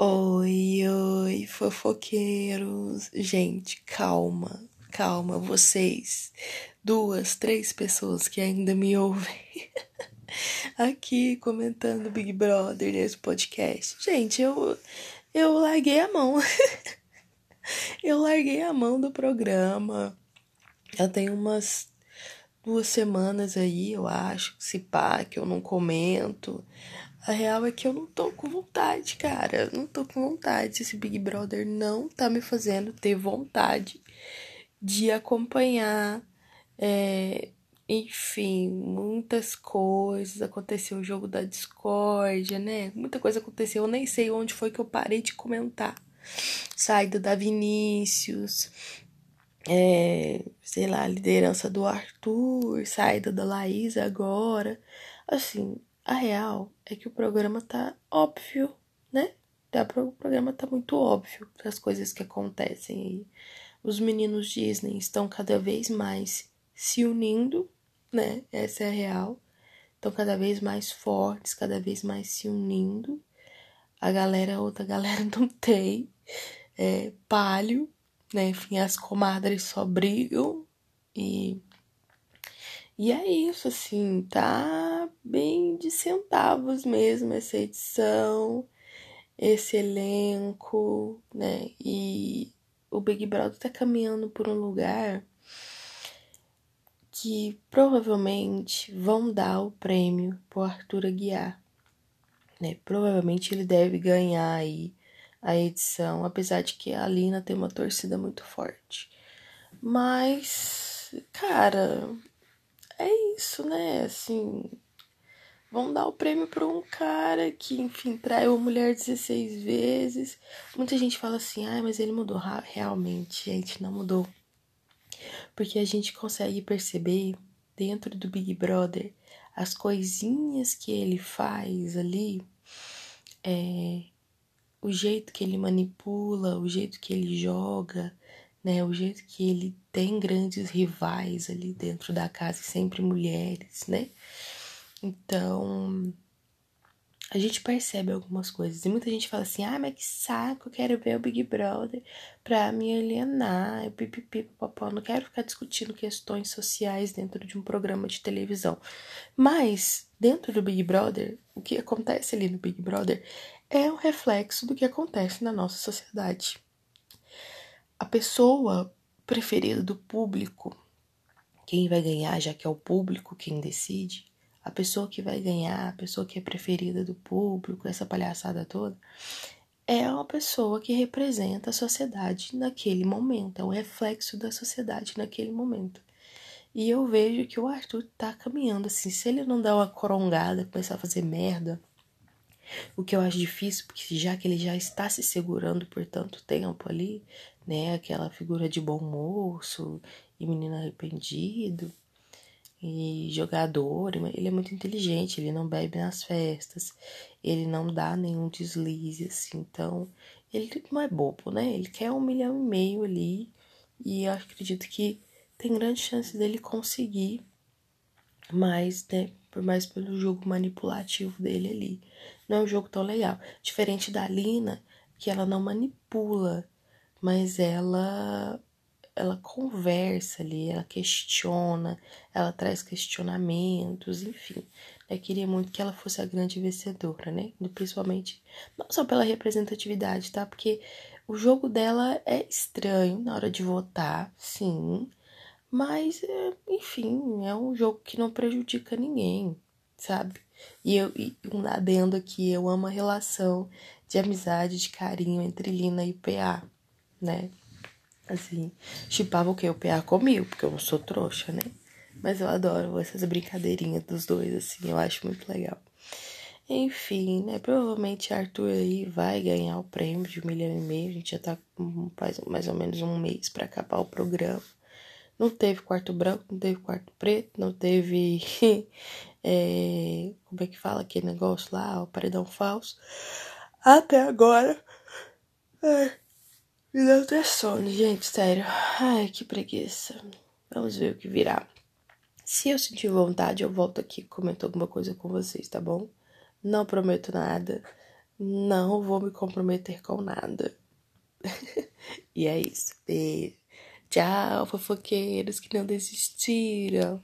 Oi, oi, fofoqueiros. Gente, calma, calma, vocês, duas, três pessoas que ainda me ouvem aqui comentando Big Brother nesse podcast. Gente, eu, eu larguei a mão. eu larguei a mão do programa. Já tem umas duas semanas aí, eu acho, se pá, que eu não comento. A real é que eu não tô com vontade, cara. não tô com vontade. Esse Big Brother não tá me fazendo ter vontade de acompanhar. É, enfim, muitas coisas. Aconteceu o jogo da discórdia, né? Muita coisa aconteceu. Eu nem sei onde foi que eu parei de comentar. Saída da Vinícius, é, sei lá, liderança do Arthur, saída da Laís agora. Assim, a real é que o programa tá óbvio, né? O programa tá muito óbvio das coisas que acontecem. Os meninos Disney estão cada vez mais se unindo, né? Essa é a real. Estão cada vez mais fortes, cada vez mais se unindo. A galera, outra galera não tem. É, palio, né? Enfim, as comadres só brigam e e é isso, assim, tá bem de centavos mesmo essa edição, esse elenco, né? E o Big Brother tá caminhando por um lugar que provavelmente vão dar o prêmio pro Arthur Aguiar, né? Provavelmente ele deve ganhar aí a edição, apesar de que a Alina tem uma torcida muito forte. Mas, cara, é isso, né? Assim, vão dar o prêmio para um cara que, enfim, traiu a mulher 16 vezes. Muita gente fala assim, ah, mas ele mudou. Realmente, gente, não mudou. Porque a gente consegue perceber dentro do Big Brother as coisinhas que ele faz ali, é, o jeito que ele manipula, o jeito que ele joga, né? O jeito que ele tem grandes rivais ali dentro da casa, sempre mulheres, né? Então, a gente percebe algumas coisas. E muita gente fala assim: ah, mas que saco, eu quero ver o Big Brother pra me alienar, eu pipipi, papapá. Não quero ficar discutindo questões sociais dentro de um programa de televisão. Mas, dentro do Big Brother, o que acontece ali no Big Brother é um reflexo do que acontece na nossa sociedade a pessoa preferida do público, quem vai ganhar, já que é o público quem decide, a pessoa que vai ganhar, a pessoa que é preferida do público, essa palhaçada toda, é uma pessoa que representa a sociedade naquele momento, é o reflexo da sociedade naquele momento. E eu vejo que o Arthur tá caminhando assim, se ele não dá uma corongada, começar a fazer merda, o que eu acho difícil, porque já que ele já está se segurando por tanto tempo ali, né? Aquela figura de bom moço e menino arrependido e jogador. Ele é muito inteligente, ele não bebe nas festas, ele não dá nenhum deslize, assim. Então, ele não é bobo, né? Ele quer um milhão e meio ali e eu acredito que tem grande chance dele conseguir mais, né? Por mais pelo jogo manipulativo dele ali. Não é um jogo tão legal. Diferente da Lina, que ela não manipula mas ela ela conversa ali, ela questiona, ela traz questionamentos, enfim. Eu queria muito que ela fosse a grande vencedora, né? Principalmente, não só pela representatividade, tá? Porque o jogo dela é estranho na hora de votar, sim. Mas, é, enfim, é um jogo que não prejudica ninguém, sabe? E eu, e um adendo aqui, eu amo a relação de amizade, de carinho entre Lina e PA né? Assim, chipava o que? O PA comigo, porque eu não sou trouxa, né? Mas eu adoro essas brincadeirinhas dos dois, assim, eu acho muito legal. Enfim, né? Provavelmente Arthur aí vai ganhar o prêmio de um milhão e meio. A gente já tá faz mais ou menos um mês para acabar o programa. Não teve quarto branco, não teve quarto preto, não teve. é, como é que fala aquele negócio lá? O paredão falso. Até agora. É, me deu até sono, gente, sério. Ai, que preguiça. Vamos ver o que virá. Se eu sentir vontade, eu volto aqui comento alguma coisa com vocês, tá bom? Não prometo nada, não vou me comprometer com nada. e é isso. Beijo. Tchau, fofoqueiros que não desistiram.